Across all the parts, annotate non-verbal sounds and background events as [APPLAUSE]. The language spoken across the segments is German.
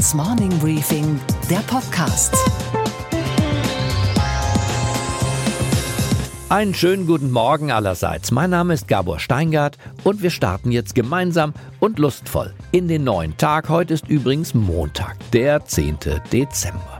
Handelsblatts Morning Briefing, der Podcast. Einen schönen guten Morgen allerseits. Mein Name ist Gabor Steingart und wir starten jetzt gemeinsam und lustvoll in den neuen Tag. Heute ist übrigens Montag, der 10. Dezember.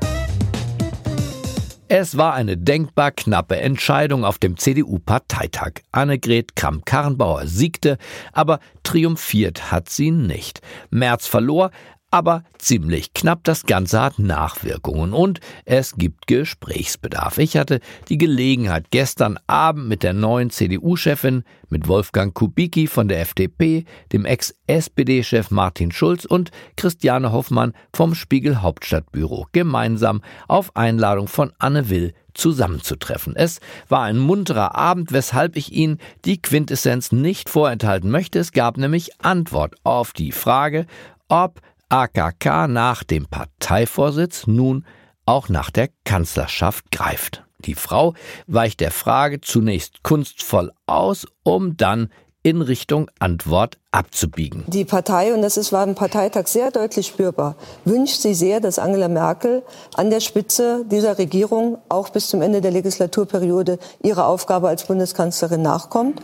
Es war eine denkbar knappe Entscheidung auf dem CDU-Parteitag. Annegret Kramp-Karrenbauer siegte, aber triumphiert hat sie nicht. Merz verlor, aber ziemlich knapp. Das Ganze hat Nachwirkungen und es gibt Gesprächsbedarf. Ich hatte die Gelegenheit, gestern Abend mit der neuen CDU-Chefin, mit Wolfgang Kubicki von der FDP, dem Ex-SPD-Chef Martin Schulz und Christiane Hoffmann vom Spiegel Hauptstadtbüro gemeinsam auf Einladung von Anne Will zusammenzutreffen. Es war ein munterer Abend, weshalb ich Ihnen die Quintessenz nicht vorenthalten möchte. Es gab nämlich Antwort auf die Frage, ob AKK nach dem Parteivorsitz nun auch nach der Kanzlerschaft greift. Die Frau weicht der Frage zunächst kunstvoll aus, um dann in Richtung Antwort abzubiegen. Die Partei, und das ist, war im Parteitag sehr deutlich spürbar, wünscht sie sehr, dass Angela Merkel an der Spitze dieser Regierung auch bis zum Ende der Legislaturperiode ihrer Aufgabe als Bundeskanzlerin nachkommt.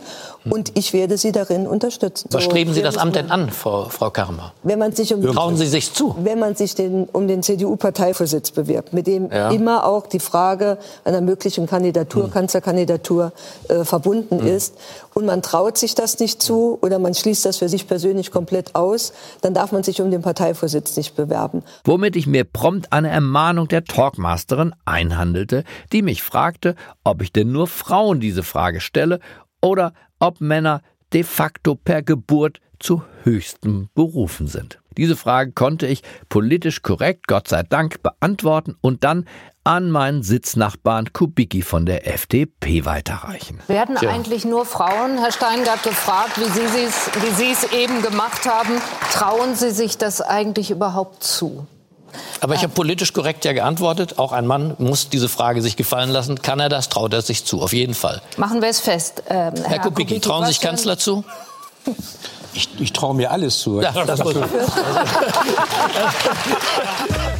Und ich werde sie darin unterstützen. Was streben Sie das Amt denn an, Frau, Frau Karmer? Wenn man sich um Trauen Sie sich zu? Wenn man sich den, um den CDU-Parteivorsitz bewirbt, mit dem ja. immer auch die Frage einer möglichen Kandidatur, hm. Kanzlerkandidatur äh, verbunden hm. ist. Und man traut sich das nicht zu oder man schließt das für sich persönlich komplett aus, dann darf man sich um den Parteivorsitz nicht bewerben. Womit ich mir prompt eine Ermahnung der Talkmasterin einhandelte, die mich fragte, ob ich denn nur Frauen diese Frage stelle oder ob Männer de facto per Geburt zu höchsten Berufen sind. Diese Frage konnte ich politisch korrekt, Gott sei Dank, beantworten und dann an meinen Sitznachbarn Kubicki von der FDP weiterreichen. Werden Tja. eigentlich nur Frauen, Herr Steingart, gefragt, wie Sie es eben gemacht haben? Trauen Sie sich das eigentlich überhaupt zu? Aber ich habe politisch korrekt ja geantwortet. Auch ein Mann muss diese Frage sich gefallen lassen. Kann er das? Traut er sich zu? Auf jeden Fall. Machen wir es fest. Ähm, Herr, Herr Kubicki, Kubicki, trauen Sie sich Kanzler zu? Ich, ich traue mir alles zu. Ja, das [LAUGHS] [LAUGHS]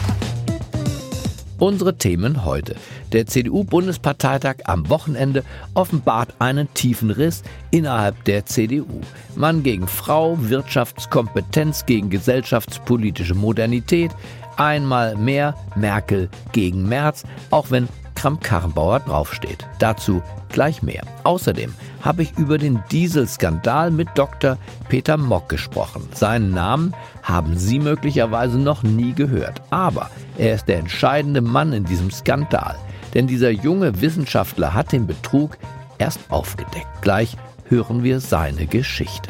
Unsere Themen heute. Der CDU-Bundesparteitag am Wochenende offenbart einen tiefen Riss innerhalb der CDU. Mann gegen Frau, Wirtschaftskompetenz gegen gesellschaftspolitische Modernität. Einmal mehr Merkel gegen Merz, auch wenn Kramp-Karrenbauer draufsteht. Dazu gleich mehr. Außerdem habe ich über den Dieselskandal mit Dr. Peter Mock gesprochen. Seinen Namen haben Sie möglicherweise noch nie gehört, aber er ist der entscheidende Mann in diesem Skandal. Denn dieser junge Wissenschaftler hat den Betrug erst aufgedeckt. Gleich hören wir seine Geschichte.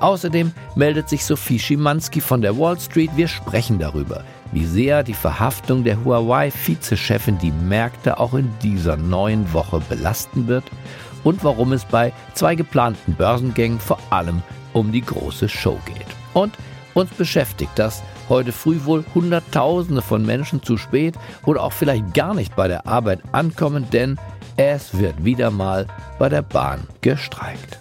Außerdem meldet sich Sophie Schimanski von der Wall Street. Wir sprechen darüber, wie sehr die Verhaftung der Huawei-Vizechefin die Märkte auch in dieser neuen Woche belasten wird und warum es bei zwei geplanten Börsengängen vor allem um die große Show geht. Und uns beschäftigt das heute früh wohl Hunderttausende von Menschen zu spät oder auch vielleicht gar nicht bei der Arbeit ankommen, denn es wird wieder mal bei der Bahn gestreikt.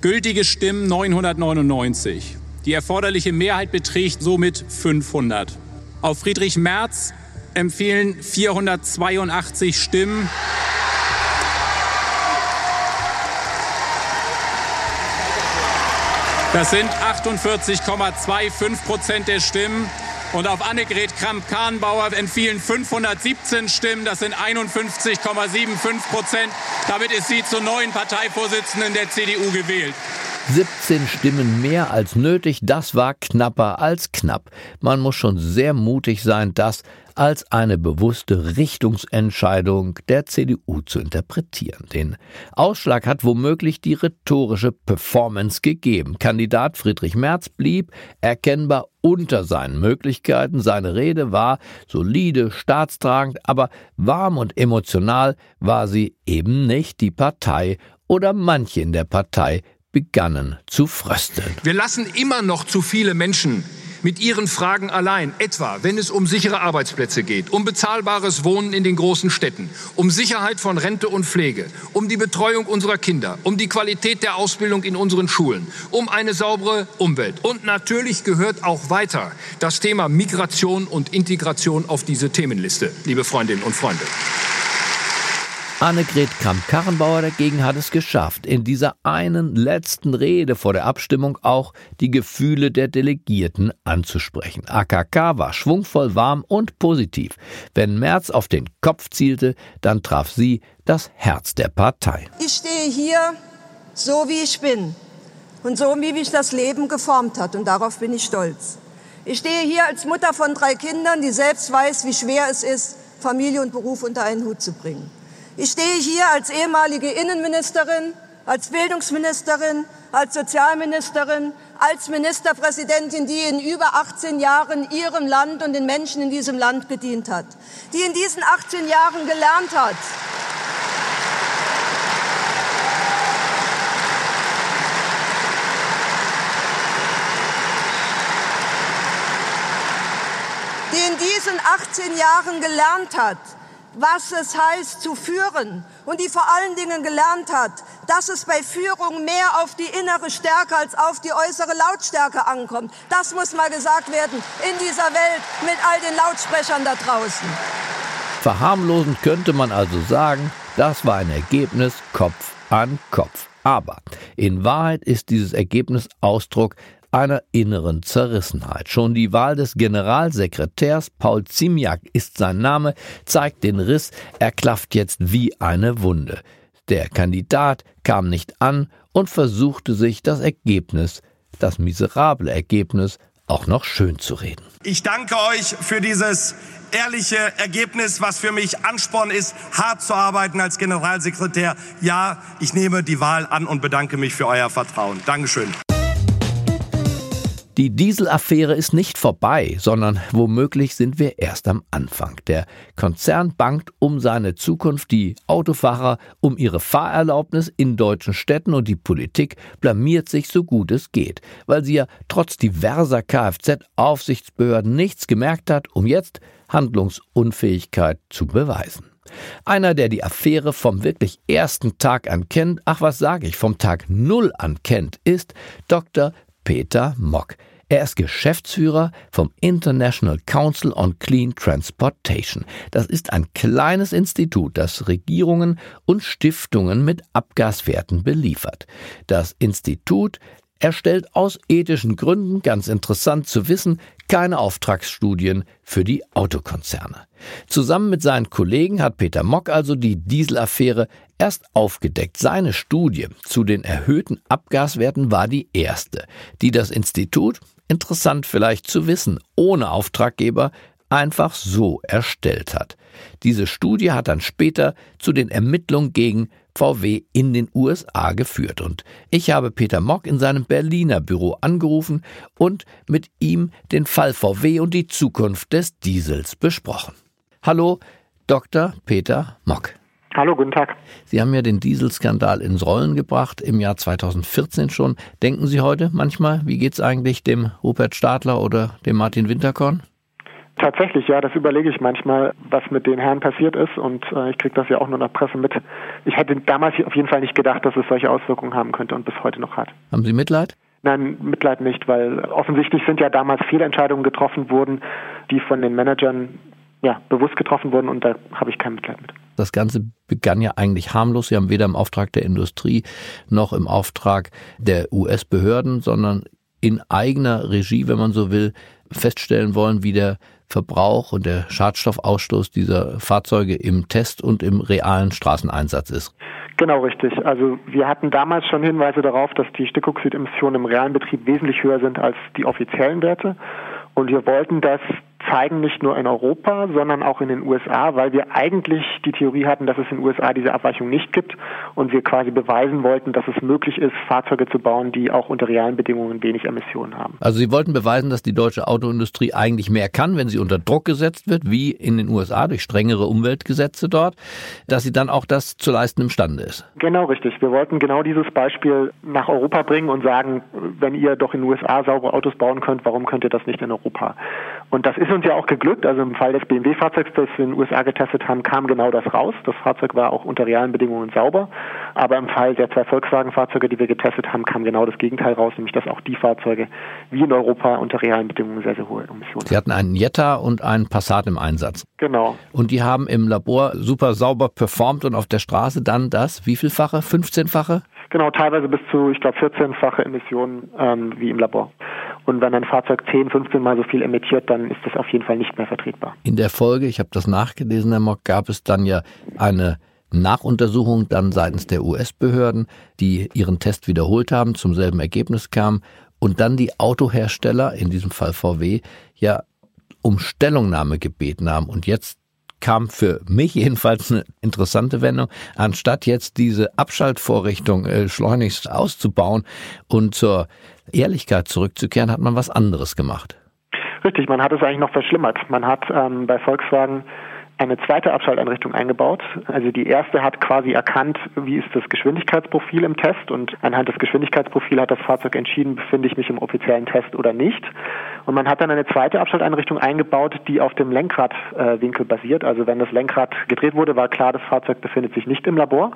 Gültige Stimmen 999. Die erforderliche Mehrheit beträgt somit 500. Auf Friedrich Merz empfehlen 482 Stimmen. Das sind 48,25 Prozent der Stimmen. Und auf Annegret Kramp-Karrenbauer entfielen 517 Stimmen. Das sind 51,75 Prozent. Damit ist sie zur neuen Parteivorsitzenden der CDU gewählt. 17 Stimmen mehr als nötig, das war knapper als knapp. Man muss schon sehr mutig sein, das als eine bewusste Richtungsentscheidung der CDU zu interpretieren. Den Ausschlag hat womöglich die rhetorische Performance gegeben. Kandidat Friedrich Merz blieb erkennbar unter seinen Möglichkeiten. Seine Rede war solide, staatstragend, aber warm und emotional war sie eben nicht. Die Partei oder manche in der Partei begannen zu frösteln. Wir lassen immer noch zu viele Menschen mit Ihren Fragen allein, etwa wenn es um sichere Arbeitsplätze geht, um bezahlbares Wohnen in den großen Städten, um Sicherheit von Rente und Pflege, um die Betreuung unserer Kinder, um die Qualität der Ausbildung in unseren Schulen, um eine saubere Umwelt. Und natürlich gehört auch weiter das Thema Migration und Integration auf diese Themenliste, liebe Freundinnen und Freunde. Annegret Kramp-Karrenbauer dagegen hat es geschafft, in dieser einen letzten Rede vor der Abstimmung auch die Gefühle der Delegierten anzusprechen. AKK war schwungvoll, warm und positiv. Wenn Merz auf den Kopf zielte, dann traf sie das Herz der Partei. Ich stehe hier so, wie ich bin und so, wie mich das Leben geformt hat und darauf bin ich stolz. Ich stehe hier als Mutter von drei Kindern, die selbst weiß, wie schwer es ist, Familie und Beruf unter einen Hut zu bringen. Ich stehe hier als ehemalige Innenministerin, als Bildungsministerin, als Sozialministerin, als Ministerpräsidentin, die in über 18 Jahren ihrem Land und den Menschen in diesem Land gedient hat, die in diesen 18 Jahren gelernt hat, die in diesen 18 Jahren gelernt hat, was es heißt zu führen und die vor allen Dingen gelernt hat, dass es bei Führung mehr auf die innere Stärke als auf die äußere Lautstärke ankommt. Das muss mal gesagt werden in dieser Welt mit all den Lautsprechern da draußen. Verharmlosend könnte man also sagen, das war ein Ergebnis Kopf an Kopf. Aber in Wahrheit ist dieses Ergebnis Ausdruck einer inneren Zerrissenheit. Schon die Wahl des Generalsekretärs Paul Ziemiak ist sein Name, zeigt den Riss, er klafft jetzt wie eine Wunde. Der Kandidat kam nicht an und versuchte sich das Ergebnis, das miserable Ergebnis, auch noch schön zu reden. Ich danke euch für dieses ehrliche Ergebnis, was für mich Ansporn ist, hart zu arbeiten als Generalsekretär. Ja, ich nehme die Wahl an und bedanke mich für euer Vertrauen. Dankeschön. Die Dieselaffäre ist nicht vorbei, sondern womöglich sind wir erst am Anfang. Der Konzern bangt um seine Zukunft, die Autofahrer um ihre Fahrerlaubnis in deutschen Städten und die Politik blamiert sich so gut es geht, weil sie ja trotz diverser Kfz-Aufsichtsbehörden nichts gemerkt hat, um jetzt Handlungsunfähigkeit zu beweisen. Einer, der die Affäre vom wirklich ersten Tag an kennt, ach was sage ich, vom Tag Null an kennt, ist Dr. Peter Mock. Er ist Geschäftsführer vom International Council on Clean Transportation. Das ist ein kleines Institut, das Regierungen und Stiftungen mit Abgaswerten beliefert. Das Institut erstellt aus ethischen Gründen, ganz interessant zu wissen, keine Auftragsstudien für die Autokonzerne. Zusammen mit seinen Kollegen hat Peter Mock also die Dieselaffäre erst aufgedeckt. Seine Studie zu den erhöhten Abgaswerten war die erste, die das Institut, interessant vielleicht zu wissen, ohne Auftraggeber einfach so erstellt hat. Diese Studie hat dann später zu den Ermittlungen gegen VW in den USA geführt. Und ich habe Peter Mock in seinem Berliner Büro angerufen und mit ihm den Fall VW und die Zukunft des Diesels besprochen. Hallo, Dr. Peter Mock. Hallo, guten Tag. Sie haben ja den Dieselskandal ins Rollen gebracht, im Jahr 2014 schon. Denken Sie heute manchmal, wie geht es eigentlich dem Rupert Stadler oder dem Martin Winterkorn? Tatsächlich, ja, das überlege ich manchmal, was mit den Herren passiert ist und äh, ich kriege das ja auch nur in der Presse mit. Ich hätte damals auf jeden Fall nicht gedacht, dass es solche Auswirkungen haben könnte und bis heute noch hat. Haben Sie Mitleid? Nein, Mitleid nicht, weil offensichtlich sind ja damals Fehlentscheidungen getroffen worden, die von den Managern ja, bewusst getroffen wurden und da habe ich kein Mitleid mit. Das Ganze begann ja eigentlich harmlos. Sie haben weder im Auftrag der Industrie noch im Auftrag der US-Behörden, sondern in eigener Regie, wenn man so will, feststellen wollen, wie der Verbrauch und der Schadstoffausstoß dieser Fahrzeuge im Test und im realen Straßeneinsatz ist. Genau richtig. Also wir hatten damals schon Hinweise darauf, dass die Stickoxidemissionen im realen Betrieb wesentlich höher sind als die offiziellen Werte. Und wir wollten das zeigen, nicht nur in Europa, sondern auch in den USA, weil wir eigentlich die Theorie hatten, dass es in den USA diese Abweichung nicht gibt und wir quasi beweisen wollten, dass es möglich ist, Fahrzeuge zu bauen, die auch unter realen Bedingungen wenig Emissionen haben. Also Sie wollten beweisen, dass die deutsche Autoindustrie eigentlich mehr kann, wenn sie unter Druck gesetzt wird, wie in den USA durch strengere Umweltgesetze dort, dass sie dann auch das zu leisten imstande ist. Genau richtig. Wir wollten genau dieses Beispiel nach Europa bringen und sagen, wenn ihr doch in den USA saubere Autos bauen könnt, warum könnt ihr das nicht in Europa? Und das ist uns ja auch geglückt. Also im Fall des BMW-Fahrzeugs, das wir in den USA getestet haben, kam genau das raus. Das Fahrzeug war auch unter realen Bedingungen sauber. Aber im Fall der zwei Volkswagen-Fahrzeuge, die wir getestet haben, kam genau das Gegenteil raus, nämlich dass auch die Fahrzeuge wie in Europa unter realen Bedingungen sehr, sehr hohe Emissionen Sie hatten einen Jetta und einen Passat im Einsatz. Genau. Und die haben im Labor super sauber performt und auf der Straße dann das, wie vielfache? 15-fache? Genau, teilweise bis zu, ich glaube, 14-fache Emissionen ähm, wie im Labor. Und wenn ein Fahrzeug 10, 15 Mal so viel emittiert, dann ist das auf jeden Fall nicht mehr vertretbar. In der Folge, ich habe das nachgelesen, Herr Mock, gab es dann ja eine Nachuntersuchung dann seitens der US-Behörden, die ihren Test wiederholt haben, zum selben Ergebnis kamen und dann die Autohersteller, in diesem Fall VW, ja um Stellungnahme gebeten haben. Und jetzt kam für mich [LAUGHS] jedenfalls eine interessante Wendung. Anstatt jetzt diese Abschaltvorrichtung äh, schleunigst auszubauen und zur Ehrlichkeit zurückzukehren, hat man was anderes gemacht. Richtig, man hat es eigentlich noch verschlimmert. Man hat ähm, bei Volkswagen eine zweite Abschalteinrichtung eingebaut. Also die erste hat quasi erkannt, wie ist das Geschwindigkeitsprofil im Test und anhand des Geschwindigkeitsprofils hat das Fahrzeug entschieden, befinde ich mich im offiziellen Test oder nicht. Und man hat dann eine zweite Abschalteinrichtung eingebaut, die auf dem Lenkradwinkel basiert. Also wenn das Lenkrad gedreht wurde, war klar, das Fahrzeug befindet sich nicht im Labor.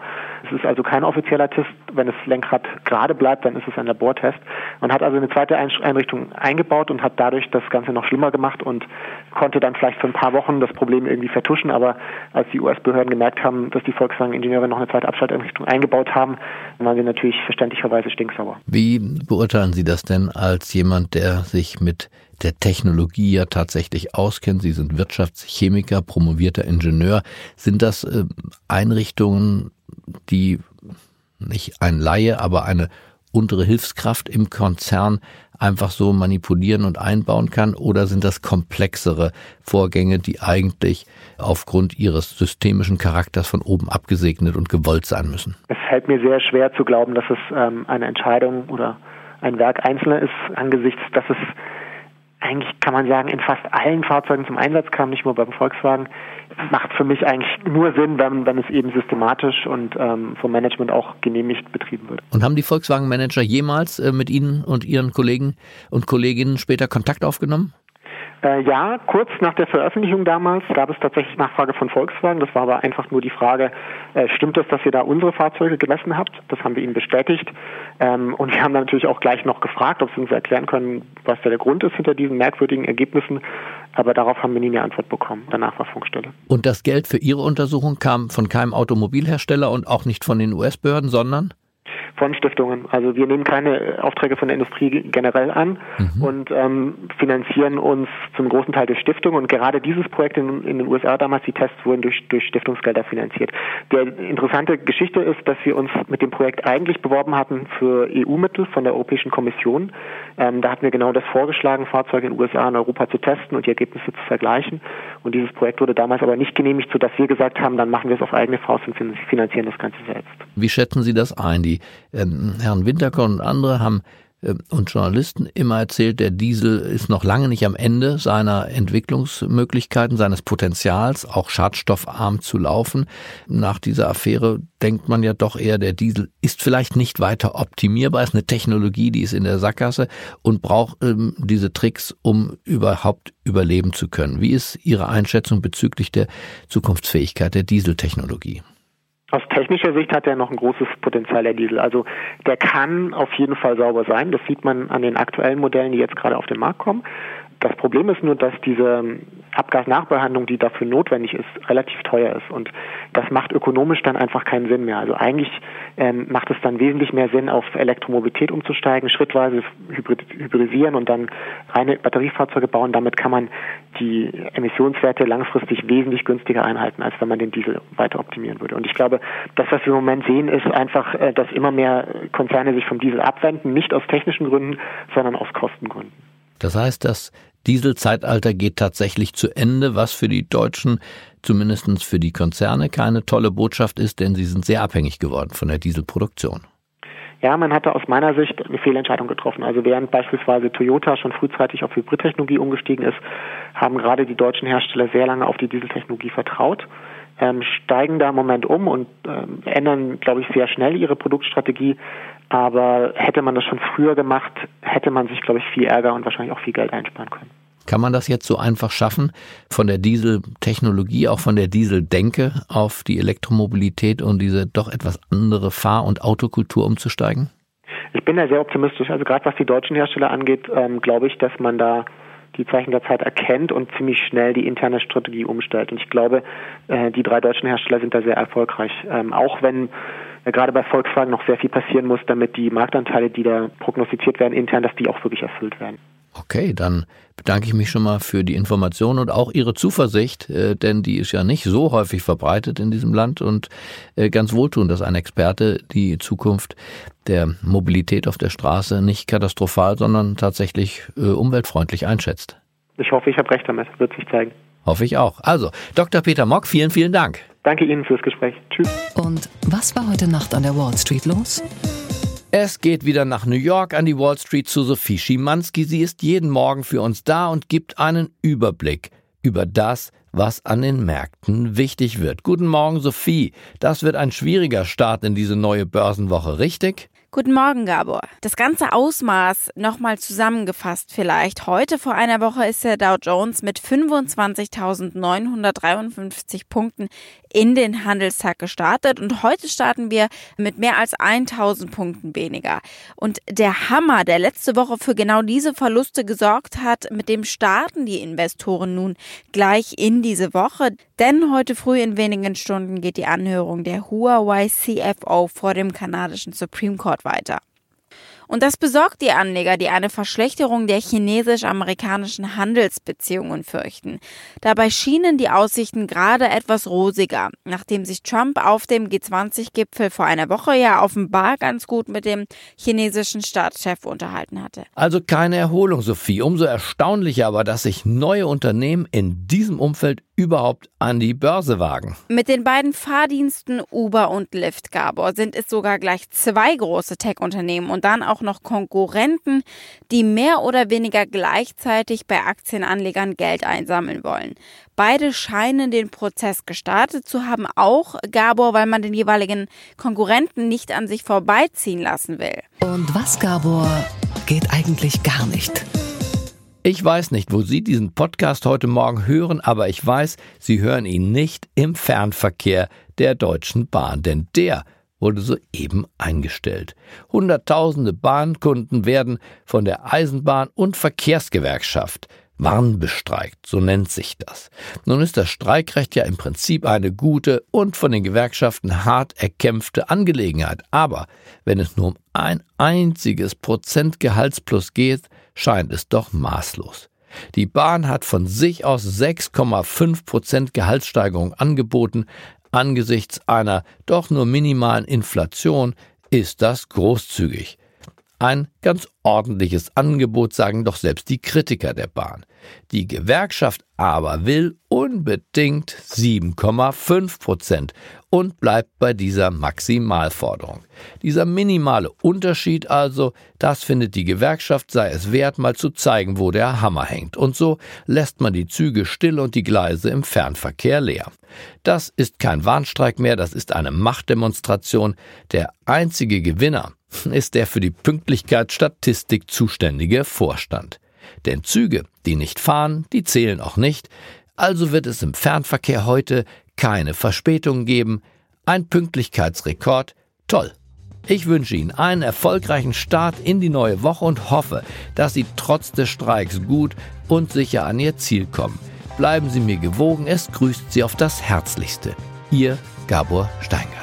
Es ist also kein offizieller Test. Wenn das Lenkrad gerade bleibt, dann ist es ein Labortest. Man hat also eine zweite Einrichtung eingebaut und hat dadurch das Ganze noch schlimmer gemacht und konnte dann vielleicht für ein paar Wochen das Problem irgendwie vertuschen. Aber als die US-Behörden gemerkt haben, dass die Volkswagen-Ingenieure noch eine zweite Abschalteinrichtung eingebaut haben, waren sie natürlich verständlicherweise stinksauer. Wie beurteilen Sie das denn als jemand, der sich mit der Technologie ja tatsächlich auskennt. Sie sind Wirtschaftschemiker, promovierter Ingenieur. Sind das äh, Einrichtungen, die nicht ein Laie, aber eine untere Hilfskraft im Konzern einfach so manipulieren und einbauen kann? Oder sind das komplexere Vorgänge, die eigentlich aufgrund ihres systemischen Charakters von oben abgesegnet und gewollt sein müssen? Es fällt mir sehr schwer zu glauben, dass es ähm, eine Entscheidung oder ein Werk Einzelner ist, angesichts, dass es eigentlich kann man sagen, in fast allen Fahrzeugen zum Einsatz kam, nicht nur beim Volkswagen, macht für mich eigentlich nur Sinn, wenn, wenn es eben systematisch und ähm, vom Management auch genehmigt betrieben wird. Und haben die Volkswagen-Manager jemals äh, mit Ihnen und Ihren Kollegen und Kolleginnen später Kontakt aufgenommen? Äh, ja, kurz nach der Veröffentlichung damals gab es tatsächlich Nachfrage von Volkswagen. Das war aber einfach nur die Frage, äh, stimmt es, dass ihr da unsere Fahrzeuge gemessen habt? Das haben wir ihnen bestätigt. Ähm, und wir haben dann natürlich auch gleich noch gefragt, ob sie uns erklären können, was da der Grund ist hinter diesen merkwürdigen Ergebnissen. Aber darauf haben wir nie eine Antwort bekommen. Danach war Funkstelle. Und das Geld für Ihre Untersuchung kam von keinem Automobilhersteller und auch nicht von den US-Behörden, sondern? Von Stiftungen. Also wir nehmen keine Aufträge von der Industrie generell an mhm. und ähm, finanzieren uns zum großen Teil durch Stiftungen. Und gerade dieses Projekt in, in, den USA damals, die Tests wurden durch, durch Stiftungsgelder finanziert. Der interessante Geschichte ist, dass wir uns mit dem Projekt eigentlich beworben hatten für EU-Mittel von der Europäischen Kommission. Ähm, da hatten wir genau das vorgeschlagen, Fahrzeuge in den USA und Europa zu testen und die Ergebnisse zu vergleichen. Und dieses Projekt wurde damals aber nicht genehmigt, sodass wir gesagt haben, dann machen wir es auf eigene Faust und finanzieren das Ganze selbst. Wie schätzen Sie das ein? Die ähm, Herrn Winterkorn und andere haben ähm, und Journalisten immer erzählt, der Diesel ist noch lange nicht am Ende seiner Entwicklungsmöglichkeiten, seines Potenzials, auch schadstoffarm zu laufen. Nach dieser Affäre denkt man ja doch eher, der Diesel ist vielleicht nicht weiter optimierbar, ist eine Technologie, die ist in der Sackgasse und braucht ähm, diese Tricks, um überhaupt überleben zu können. Wie ist Ihre Einschätzung bezüglich der Zukunftsfähigkeit der Dieseltechnologie? Aus technischer Sicht hat er noch ein großes Potenzial, der Diesel. Also der kann auf jeden Fall sauber sein. Das sieht man an den aktuellen Modellen, die jetzt gerade auf den Markt kommen. Das Problem ist nur, dass diese Abgasnachbehandlung, die dafür notwendig ist, relativ teuer ist. Und das macht ökonomisch dann einfach keinen Sinn mehr. Also eigentlich ähm, macht es dann wesentlich mehr Sinn, auf Elektromobilität umzusteigen, schrittweise hybrid hybridisieren und dann reine Batteriefahrzeuge bauen. Damit kann man die Emissionswerte langfristig wesentlich günstiger einhalten, als wenn man den Diesel weiter optimieren würde. Und ich glaube, das, was wir im Moment sehen, ist einfach, äh, dass immer mehr Konzerne sich vom Diesel abwenden, nicht aus technischen Gründen, sondern aus Kostengründen. Das heißt, dass Dieselzeitalter geht tatsächlich zu Ende, was für die Deutschen, zumindest für die Konzerne, keine tolle Botschaft ist, denn sie sind sehr abhängig geworden von der Dieselproduktion. Ja, man hatte aus meiner Sicht eine Fehlentscheidung getroffen. Also während beispielsweise Toyota schon frühzeitig auf Hybridtechnologie umgestiegen ist, haben gerade die deutschen Hersteller sehr lange auf die Dieseltechnologie vertraut, ähm, steigen da im Moment um und ähm, ändern, glaube ich, sehr schnell ihre Produktstrategie. Aber hätte man das schon früher gemacht, hätte man sich, glaube ich, viel Ärger und wahrscheinlich auch viel Geld einsparen können. Kann man das jetzt so einfach schaffen, von der Dieseltechnologie, auch von der Dieseldenke auf die Elektromobilität und diese doch etwas andere Fahr- und Autokultur umzusteigen? Ich bin da sehr optimistisch. Also gerade was die deutschen Hersteller angeht, ähm, glaube ich, dass man da die Zeichen der Zeit erkennt und ziemlich schnell die interne Strategie umstellt. Und ich glaube, äh, die drei deutschen Hersteller sind da sehr erfolgreich. Ähm, auch wenn gerade bei Volkswagen noch sehr viel passieren muss, damit die Marktanteile, die da prognostiziert werden intern, dass die auch wirklich erfüllt werden. Okay, dann bedanke ich mich schon mal für die Information und auch Ihre Zuversicht, äh, denn die ist ja nicht so häufig verbreitet in diesem Land und äh, ganz wohltun, dass ein Experte die Zukunft der Mobilität auf der Straße nicht katastrophal, sondern tatsächlich äh, umweltfreundlich einschätzt. Ich hoffe, ich habe recht damit, wird sich zeigen. Hoffe ich auch. Also, Dr. Peter Mock, vielen, vielen Dank. Danke Ihnen fürs Gespräch. Tschüss. Und was war heute Nacht an der Wall Street los? Es geht wieder nach New York an die Wall Street zu Sophie Schimanski. Sie ist jeden Morgen für uns da und gibt einen Überblick über das, was an den Märkten wichtig wird. Guten Morgen, Sophie. Das wird ein schwieriger Start in diese neue Börsenwoche, richtig? Guten Morgen, Gabor. Das ganze Ausmaß nochmal zusammengefasst vielleicht. Heute vor einer Woche ist der Dow Jones mit 25.953 Punkten in den Handelstag gestartet und heute starten wir mit mehr als 1000 Punkten weniger. Und der Hammer, der letzte Woche für genau diese Verluste gesorgt hat, mit dem starten die Investoren nun gleich in diese Woche. Denn heute früh in wenigen Stunden geht die Anhörung der Huawei CFO vor dem kanadischen Supreme Court weiter. Und das besorgt die Anleger, die eine Verschlechterung der chinesisch-amerikanischen Handelsbeziehungen fürchten. Dabei schienen die Aussichten gerade etwas rosiger, nachdem sich Trump auf dem G20-Gipfel vor einer Woche ja offenbar ganz gut mit dem chinesischen Staatschef unterhalten hatte. Also keine Erholung, Sophie. Umso erstaunlicher aber, dass sich neue Unternehmen in diesem Umfeld überhaupt an die Börse wagen. Mit den beiden Fahrdiensten Uber und Lyft, Gabor, sind es sogar gleich zwei große Tech-Unternehmen und dann auch noch Konkurrenten, die mehr oder weniger gleichzeitig bei Aktienanlegern Geld einsammeln wollen. Beide scheinen den Prozess gestartet zu haben, auch Gabor, weil man den jeweiligen Konkurrenten nicht an sich vorbeiziehen lassen will. Und was, Gabor, geht eigentlich gar nicht? Ich weiß nicht, wo Sie diesen Podcast heute Morgen hören, aber ich weiß, Sie hören ihn nicht im Fernverkehr der Deutschen Bahn, denn der wurde soeben eingestellt. Hunderttausende Bahnkunden werden von der Eisenbahn- und Verkehrsgewerkschaft warnbestreikt, so nennt sich das. Nun ist das Streikrecht ja im Prinzip eine gute und von den Gewerkschaften hart erkämpfte Angelegenheit, aber wenn es nur um ein einziges Prozent Gehaltsplus geht, scheint es doch maßlos. Die Bahn hat von sich aus 6,5 Prozent Gehaltssteigerung angeboten. Angesichts einer doch nur minimalen Inflation ist das großzügig. Ein ganz ordentliches Angebot, sagen doch selbst die Kritiker der Bahn. Die Gewerkschaft aber will unbedingt 7,5 Prozent und bleibt bei dieser Maximalforderung. Dieser minimale Unterschied also, das findet die Gewerkschaft sei es wert, mal zu zeigen, wo der Hammer hängt. Und so lässt man die Züge still und die Gleise im Fernverkehr leer. Das ist kein Warnstreik mehr, das ist eine Machtdemonstration. Der einzige Gewinner ist der für die Pünktlichkeitsstatistik zuständige Vorstand. Denn Züge, die nicht fahren, die zählen auch nicht, also wird es im Fernverkehr heute keine Verspätungen geben. Ein Pünktlichkeitsrekord, toll. Ich wünsche Ihnen einen erfolgreichen Start in die neue Woche und hoffe, dass Sie trotz des Streiks gut und sicher an Ihr Ziel kommen. Bleiben Sie mir gewogen, es grüßt Sie auf das Herzlichste. Ihr Gabor Steingart.